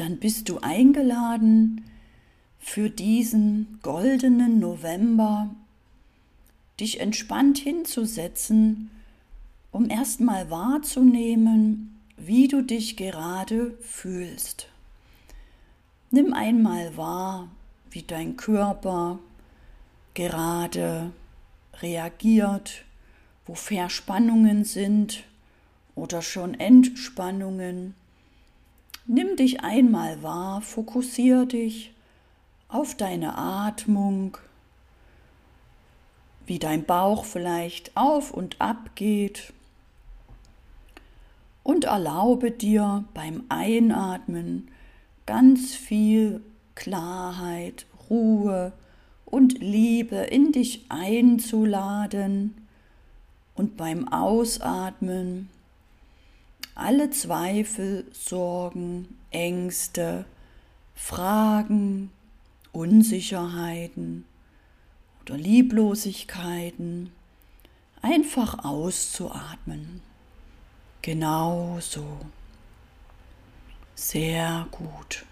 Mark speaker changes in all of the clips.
Speaker 1: dann bist du eingeladen, für diesen goldenen November dich entspannt hinzusetzen, um erstmal wahrzunehmen, wie du dich gerade fühlst. Nimm einmal wahr, wie dein Körper gerade reagiert, wo Verspannungen sind oder schon Entspannungen. Nimm dich einmal wahr, fokussiere dich auf deine Atmung, wie dein Bauch vielleicht auf und ab geht. Und erlaube dir beim Einatmen ganz viel Klarheit, Ruhe und Liebe in dich einzuladen. Und beim Ausatmen alle Zweifel, Sorgen, Ängste, Fragen, Unsicherheiten oder Lieblosigkeiten einfach auszuatmen. Genau so. Sehr gut.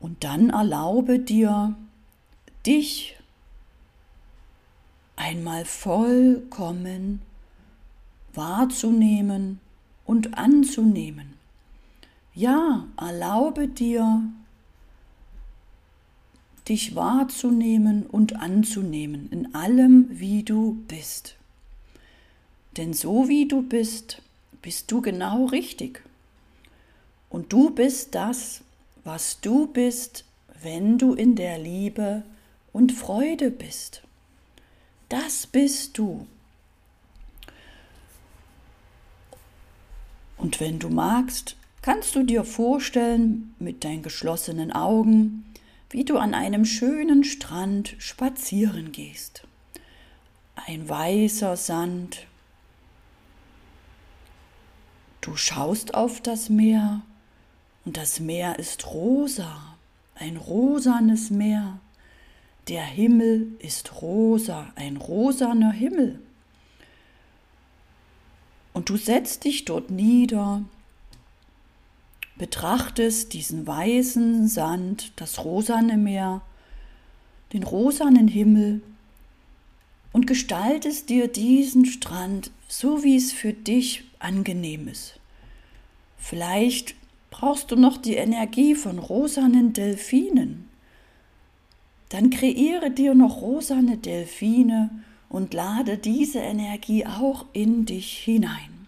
Speaker 1: Und dann erlaube dir, dich einmal vollkommen wahrzunehmen und anzunehmen. Ja, erlaube dir, dich wahrzunehmen und anzunehmen in allem, wie du bist. Denn so wie du bist, bist du genau richtig. Und du bist das, was du bist, wenn du in der Liebe und Freude bist. Das bist du. Und wenn du magst, kannst du dir vorstellen, mit deinen geschlossenen Augen, wie du an einem schönen Strand spazieren gehst. Ein weißer Sand. Du schaust auf das Meer und das Meer ist rosa, ein rosanes Meer. Der Himmel ist rosa, ein rosaner Himmel. Und du setzt dich dort nieder betrachtest diesen weißen Sand, das rosane Meer, den rosanen Himmel und gestaltest dir diesen Strand so, wie es für dich angenehm ist. Vielleicht brauchst du noch die Energie von rosanen Delfinen. Dann kreiere dir noch rosane Delfine und lade diese Energie auch in dich hinein.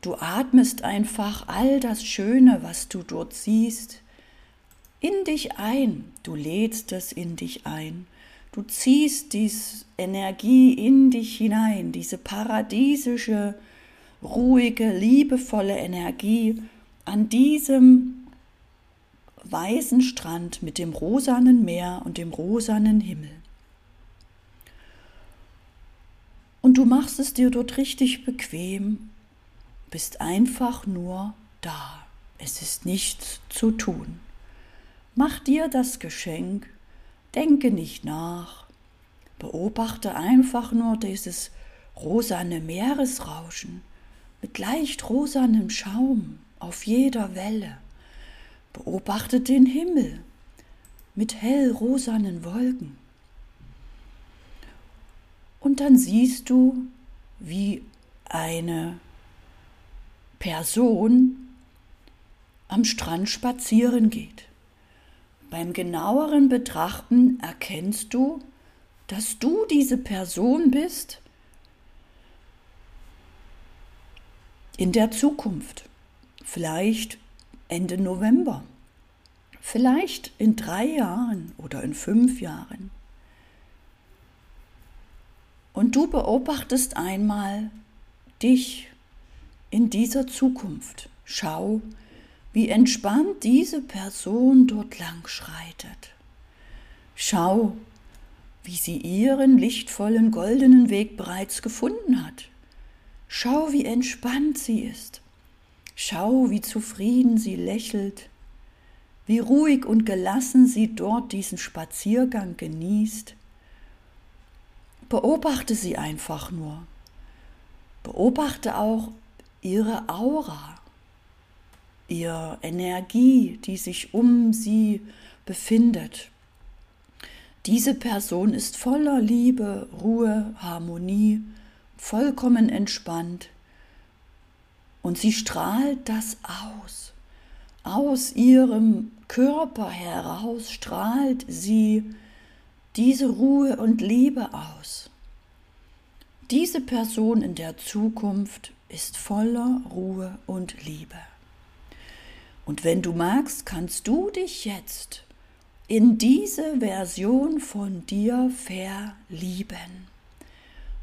Speaker 1: Du atmest einfach all das Schöne, was du dort siehst, in dich ein. Du lädst es in dich ein. Du ziehst diese Energie in dich hinein, diese paradiesische, ruhige, liebevolle Energie an diesem weißen Strand mit dem rosanen Meer und dem rosanen Himmel. Und du machst es dir dort richtig bequem bist einfach nur da. Es ist nichts zu tun. Mach dir das Geschenk, denke nicht nach, beobachte einfach nur dieses rosane Meeresrauschen mit leicht rosanem Schaum auf jeder Welle. Beobachte den Himmel mit hell rosanen Wolken. Und dann siehst du, wie eine Person am Strand spazieren geht. Beim genaueren Betrachten erkennst du, dass du diese Person bist in der Zukunft, vielleicht Ende November, vielleicht in drei Jahren oder in fünf Jahren. Und du beobachtest einmal dich in dieser Zukunft. Schau, wie entspannt diese Person dort lang schreitet. Schau, wie sie ihren lichtvollen goldenen Weg bereits gefunden hat. Schau, wie entspannt sie ist. Schau, wie zufrieden sie lächelt, wie ruhig und gelassen sie dort diesen Spaziergang genießt. Beobachte sie einfach nur. Beobachte auch, ihre Aura, ihr Energie, die sich um sie befindet. Diese Person ist voller Liebe, Ruhe, Harmonie, vollkommen entspannt und sie strahlt das aus. Aus ihrem Körper heraus strahlt sie diese Ruhe und Liebe aus. Diese Person in der Zukunft ist voller Ruhe und Liebe. Und wenn du magst, kannst du dich jetzt in diese Version von dir verlieben.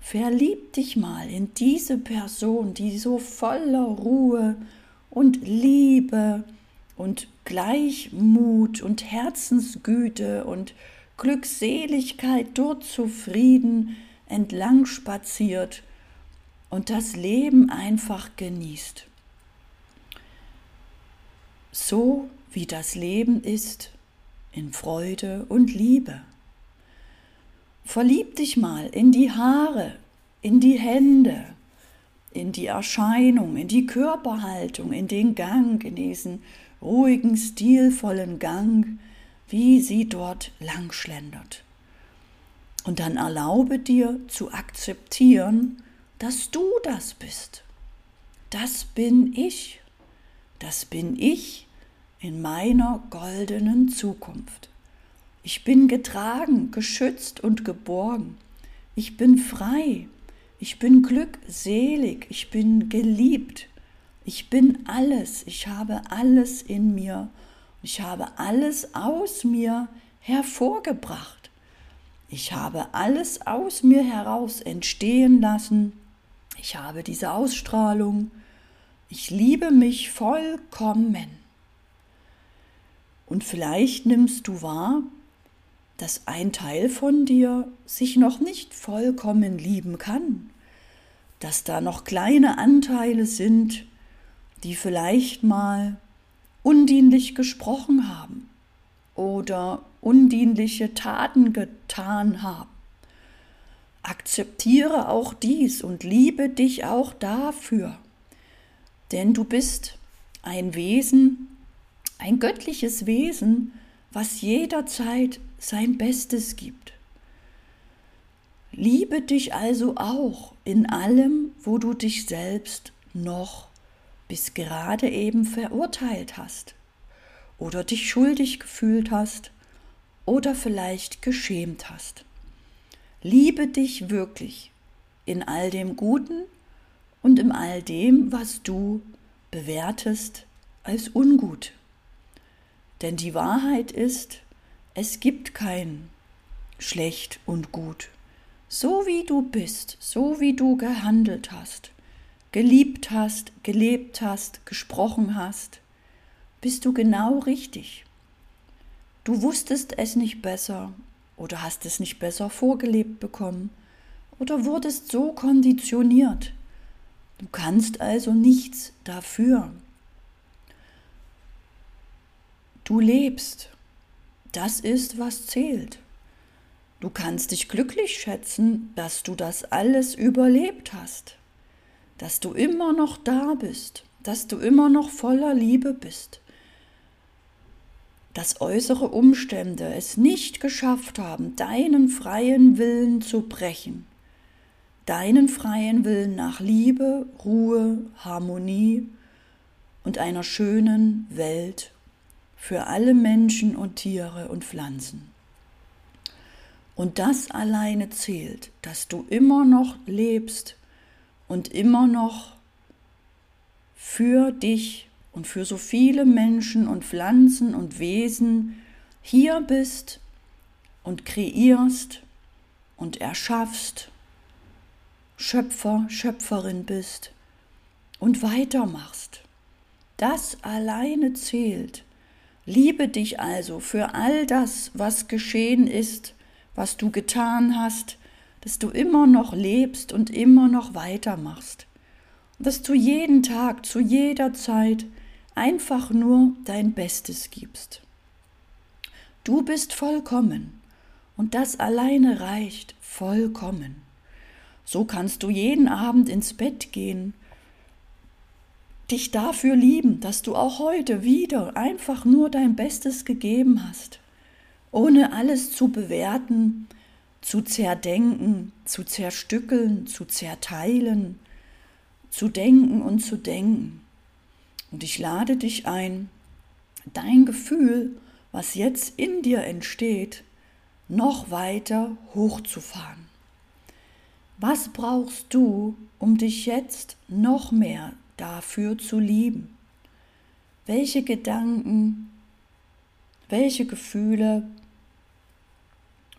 Speaker 1: Verlieb dich mal in diese Person, die so voller Ruhe und Liebe und Gleichmut und Herzensgüte und Glückseligkeit dort zufrieden entlang spaziert und das Leben einfach genießt. So wie das Leben ist, in Freude und Liebe. Verlieb dich mal in die Haare, in die Hände, in die Erscheinung, in die Körperhaltung, in den Gang, in diesen ruhigen, stilvollen Gang, wie sie dort langschlendert. Und dann erlaube dir zu akzeptieren, dass du das bist. Das bin ich. Das bin ich in meiner goldenen Zukunft. Ich bin getragen, geschützt und geborgen. Ich bin frei. Ich bin glückselig. Ich bin geliebt. Ich bin alles. Ich habe alles in mir. Ich habe alles aus mir hervorgebracht. Ich habe alles aus mir heraus entstehen lassen. Ich habe diese Ausstrahlung. Ich liebe mich vollkommen. Und vielleicht nimmst du wahr, dass ein Teil von dir sich noch nicht vollkommen lieben kann, dass da noch kleine Anteile sind, die vielleicht mal undienlich gesprochen haben oder undienliche Taten getan haben. Akzeptiere auch dies und liebe dich auch dafür, denn du bist ein Wesen, ein göttliches Wesen, was jederzeit sein Bestes gibt. Liebe dich also auch in allem, wo du dich selbst noch bis gerade eben verurteilt hast oder dich schuldig gefühlt hast oder vielleicht geschämt hast. Liebe dich wirklich in all dem Guten und in all dem, was du bewertest als ungut. Denn die Wahrheit ist, es gibt kein schlecht und gut. So wie du bist, so wie du gehandelt hast, geliebt hast, gelebt hast, gesprochen hast, bist du genau richtig. Du wusstest es nicht besser oder hast es nicht besser vorgelebt bekommen oder wurdest so konditioniert. Du kannst also nichts dafür. Du lebst. Das ist, was zählt. Du kannst dich glücklich schätzen, dass du das alles überlebt hast, dass du immer noch da bist, dass du immer noch voller Liebe bist, dass äußere Umstände es nicht geschafft haben, deinen freien Willen zu brechen, deinen freien Willen nach Liebe, Ruhe, Harmonie und einer schönen Welt für alle Menschen und Tiere und Pflanzen. Und das alleine zählt, dass du immer noch lebst und immer noch für dich und für so viele Menschen und Pflanzen und Wesen hier bist und kreierst und erschaffst, Schöpfer, Schöpferin bist und weitermachst. Das alleine zählt Liebe dich also für all das, was geschehen ist, was du getan hast, dass du immer noch lebst und immer noch weitermachst. Dass du jeden Tag, zu jeder Zeit einfach nur dein Bestes gibst. Du bist vollkommen und das alleine reicht vollkommen. So kannst du jeden Abend ins Bett gehen dich dafür lieben, dass du auch heute wieder einfach nur dein Bestes gegeben hast, ohne alles zu bewerten, zu zerdenken, zu zerstückeln, zu zerteilen, zu denken und zu denken. Und ich lade dich ein, dein Gefühl, was jetzt in dir entsteht, noch weiter hochzufahren. Was brauchst du, um dich jetzt noch mehr dafür zu lieben? Welche Gedanken, welche Gefühle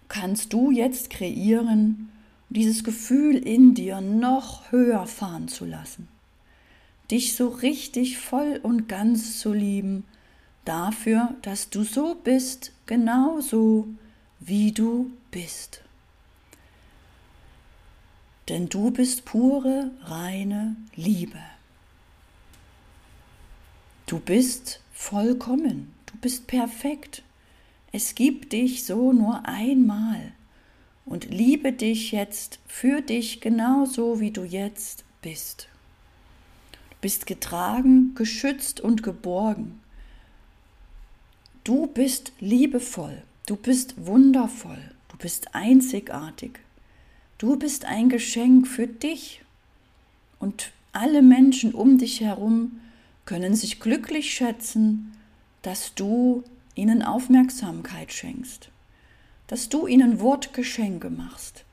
Speaker 1: kannst du jetzt kreieren, dieses Gefühl in dir noch höher fahren zu lassen? Dich so richtig voll und ganz zu lieben, dafür, dass du so bist, genau so, wie du bist. Denn du bist pure, reine Liebe. Du bist vollkommen, du bist perfekt. Es gibt dich so nur einmal und liebe dich jetzt für dich genauso, wie du jetzt bist. Du bist getragen, geschützt und geborgen. Du bist liebevoll, du bist wundervoll, du bist einzigartig. Du bist ein Geschenk für dich und alle Menschen um dich herum können sich glücklich schätzen, dass du ihnen Aufmerksamkeit schenkst, dass du ihnen Wortgeschenke machst,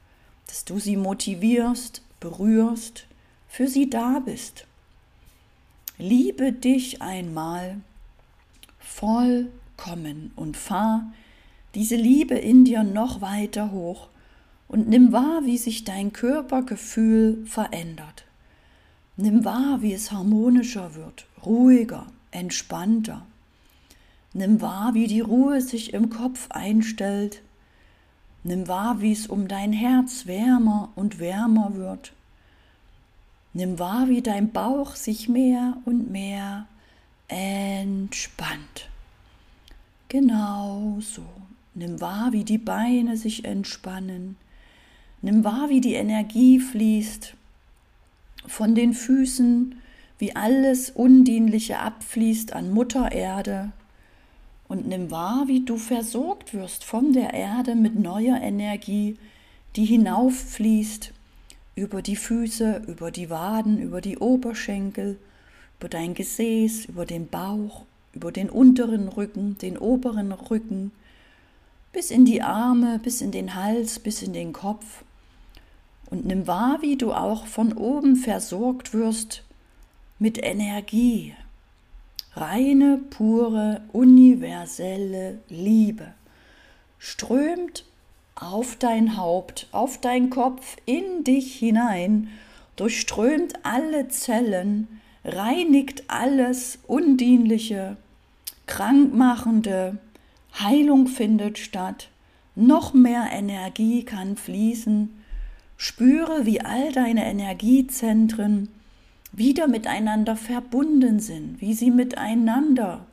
Speaker 1: dass du sie motivierst, berührst, für sie da bist. Liebe dich einmal vollkommen und fahr diese Liebe in dir noch weiter hoch und nimm wahr, wie sich dein Körpergefühl verändert. Nimm wahr, wie es harmonischer wird, ruhiger, entspannter. Nimm wahr, wie die Ruhe sich im Kopf einstellt. Nimm wahr, wie es um dein Herz wärmer und wärmer wird. Nimm wahr, wie dein Bauch sich mehr und mehr entspannt. Genau so. Nimm wahr, wie die Beine sich entspannen. Nimm wahr, wie die Energie fließt von den Füßen, wie alles Undienliche abfließt an Mutter Erde. Und nimm wahr, wie du versorgt wirst von der Erde mit neuer Energie, die hinauffließt über die Füße, über die Waden, über die Oberschenkel, über dein Gesäß, über den Bauch, über den unteren Rücken, den oberen Rücken, bis in die Arme, bis in den Hals, bis in den Kopf und nimm wahr, wie du auch von oben versorgt wirst mit Energie. Reine, pure, universelle Liebe strömt auf dein Haupt, auf dein Kopf, in dich hinein, durchströmt alle Zellen, reinigt alles Undienliche, Krankmachende, Heilung findet statt, noch mehr Energie kann fließen, Spüre, wie all deine Energiezentren wieder miteinander verbunden sind, wie sie miteinander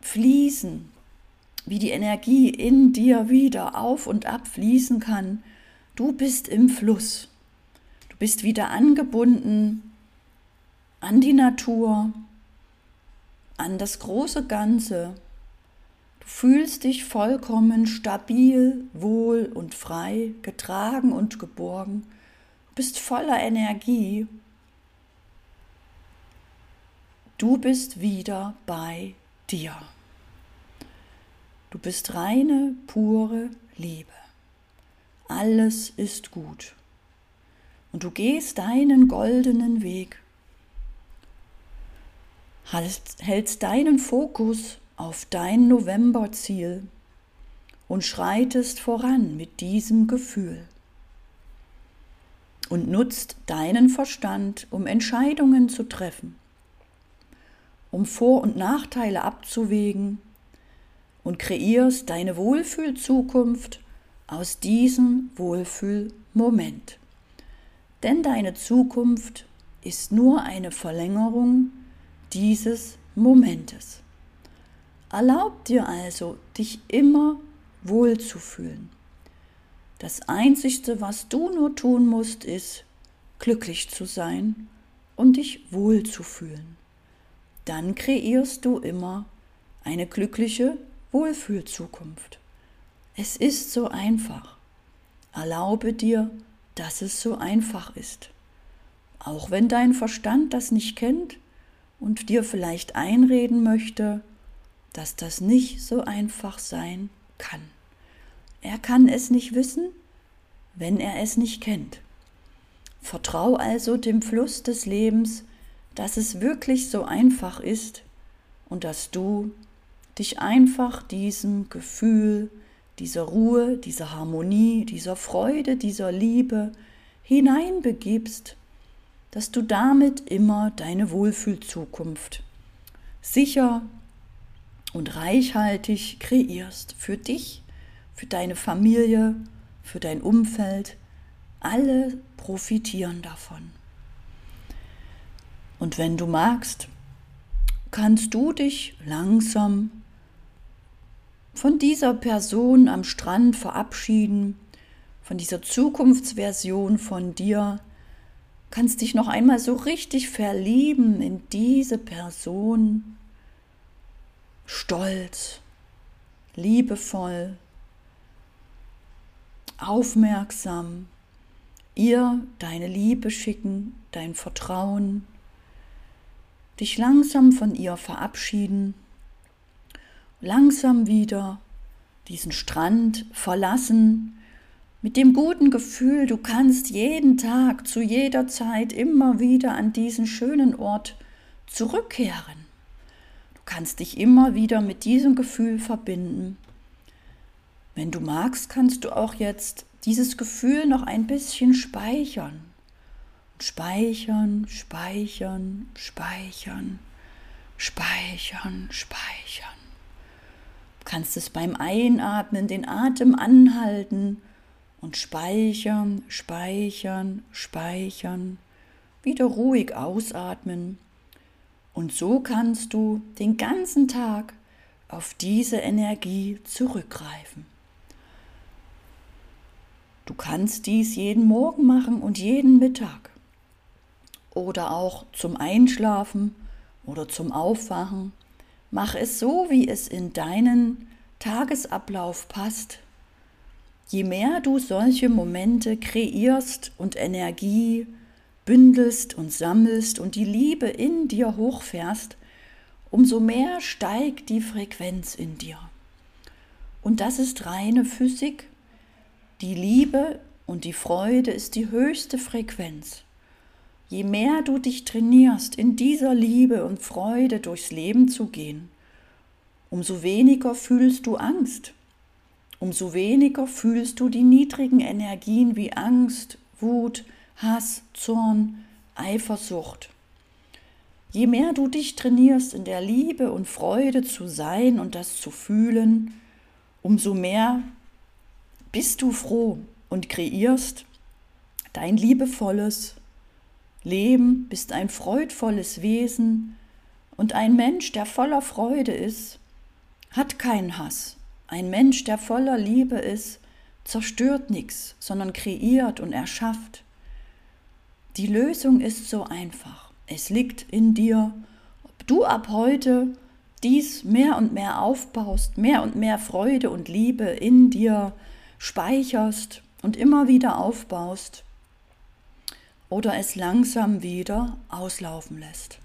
Speaker 1: fließen, wie die Energie in dir wieder auf und ab fließen kann. Du bist im Fluss. Du bist wieder angebunden an die Natur, an das große Ganze, Du fühlst dich vollkommen stabil, wohl und frei, getragen und geborgen, du bist voller Energie. Du bist wieder bei dir. Du bist reine, pure Liebe. Alles ist gut. Und du gehst deinen goldenen Weg, hältst deinen Fokus auf dein Novemberziel und schreitest voran mit diesem Gefühl und nutzt deinen Verstand, um Entscheidungen zu treffen, um Vor- und Nachteile abzuwägen und kreierst deine Wohlfühlzukunft aus diesem Wohlfühlmoment. Denn deine Zukunft ist nur eine Verlängerung dieses Momentes. Erlaub dir also, dich immer wohlzufühlen. Das Einzigste, was du nur tun musst, ist, glücklich zu sein, und dich wohl zu fühlen. Dann kreierst du immer eine glückliche Wohlfühlzukunft. Es ist so einfach. Erlaube dir, dass es so einfach ist. Auch wenn dein Verstand das nicht kennt und dir vielleicht einreden möchte, dass das nicht so einfach sein kann. Er kann es nicht wissen, wenn er es nicht kennt. Vertrau also dem Fluss des Lebens, dass es wirklich so einfach ist und dass du dich einfach diesem Gefühl, dieser Ruhe, dieser Harmonie, dieser Freude, dieser Liebe hineinbegibst, dass du damit immer deine Wohlfühlzukunft sicher und reichhaltig kreierst für dich, für deine Familie, für dein Umfeld. Alle profitieren davon. Und wenn du magst, kannst du dich langsam von dieser Person am Strand verabschieden, von dieser Zukunftsversion von dir, kannst dich noch einmal so richtig verlieben in diese Person, stolz, liebevoll, aufmerksam, ihr deine Liebe schicken, dein Vertrauen, dich langsam von ihr verabschieden, langsam wieder diesen Strand verlassen, mit dem guten Gefühl, du kannst jeden Tag, zu jeder Zeit immer wieder an diesen schönen Ort zurückkehren. Du kannst dich immer wieder mit diesem Gefühl verbinden. Wenn du magst, kannst du auch jetzt dieses Gefühl noch ein bisschen speichern. Speichern, speichern, speichern, speichern, speichern. Du kannst es beim Einatmen den Atem anhalten und speichern, speichern, speichern, wieder ruhig ausatmen. Und so kannst du den ganzen Tag auf diese Energie zurückgreifen. Du kannst dies jeden Morgen machen und jeden Mittag. Oder auch zum Einschlafen oder zum Aufwachen. Mach es so, wie es in deinen Tagesablauf passt. Je mehr du solche Momente kreierst und Energie bündelst und sammelst und die Liebe in dir hochfährst, umso mehr steigt die Frequenz in dir. Und das ist reine Physik die Liebe und die Freude ist die höchste Frequenz. Je mehr du dich trainierst, in dieser Liebe und Freude durchs Leben zu gehen, umso weniger fühlst du Angst, umso weniger fühlst du die niedrigen Energien wie Angst, Wut, Hass, Zorn, Eifersucht. Je mehr du dich trainierst, in der Liebe und Freude zu sein und das zu fühlen, umso mehr bist du froh und kreierst dein liebevolles Leben, bist ein freudvolles Wesen und ein Mensch, der voller Freude ist, hat keinen Hass. Ein Mensch, der voller Liebe ist, zerstört nichts, sondern kreiert und erschafft. Die Lösung ist so einfach. Es liegt in dir, ob du ab heute dies mehr und mehr aufbaust, mehr und mehr Freude und Liebe in dir speicherst und immer wieder aufbaust oder es langsam wieder auslaufen lässt.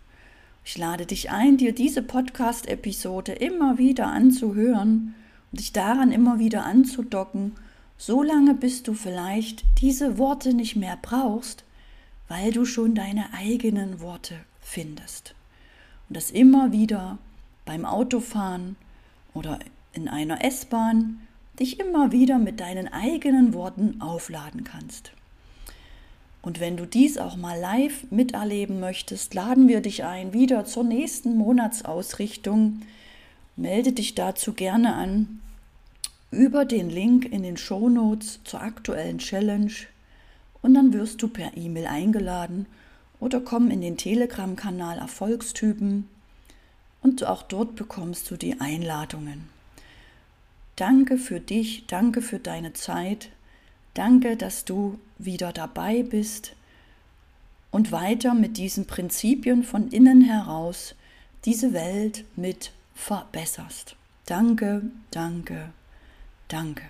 Speaker 1: Ich lade dich ein, dir diese Podcast-Episode immer wieder anzuhören und dich daran immer wieder anzudocken, solange bis du vielleicht diese Worte nicht mehr brauchst, weil du schon deine eigenen Worte findest. Und das immer wieder beim Autofahren oder in einer S-Bahn dich immer wieder mit deinen eigenen Worten aufladen kannst. Und wenn du dies auch mal live miterleben möchtest, laden wir dich ein wieder zur nächsten Monatsausrichtung. Melde dich dazu gerne an über den Link in den Shownotes zur aktuellen Challenge und dann wirst du per E-Mail eingeladen oder komm in den Telegram-Kanal Erfolgstypen und auch dort bekommst du die Einladungen. Danke für dich, danke für deine Zeit, danke, dass du wieder dabei bist und weiter mit diesen Prinzipien von innen heraus diese Welt mit verbesserst. Danke, danke, danke.